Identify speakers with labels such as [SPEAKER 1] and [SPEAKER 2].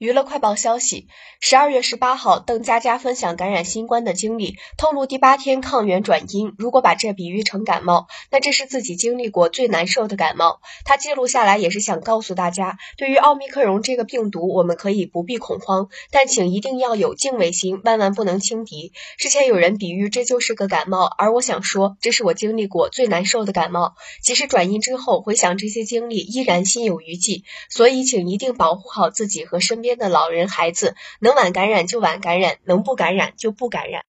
[SPEAKER 1] 娱乐快报消息：十二月十八号，邓家佳分享感染新冠的经历，透露第八天抗原转阴。如果把这比喻成感冒，那这是自己经历过最难受的感冒。他记录下来也是想告诉大家，对于奥密克戎这个病毒，我们可以不必恐慌，但请一定要有敬畏心，万万不能轻敌。之前有人比喻这就是个感冒，而我想说，这是我经历过最难受的感冒。即使转阴之后，回想这些经历，依然心有余悸。所以，请一定保护好自己和身边。的老人孩子能晚感染就晚感染，能不感染就不感染。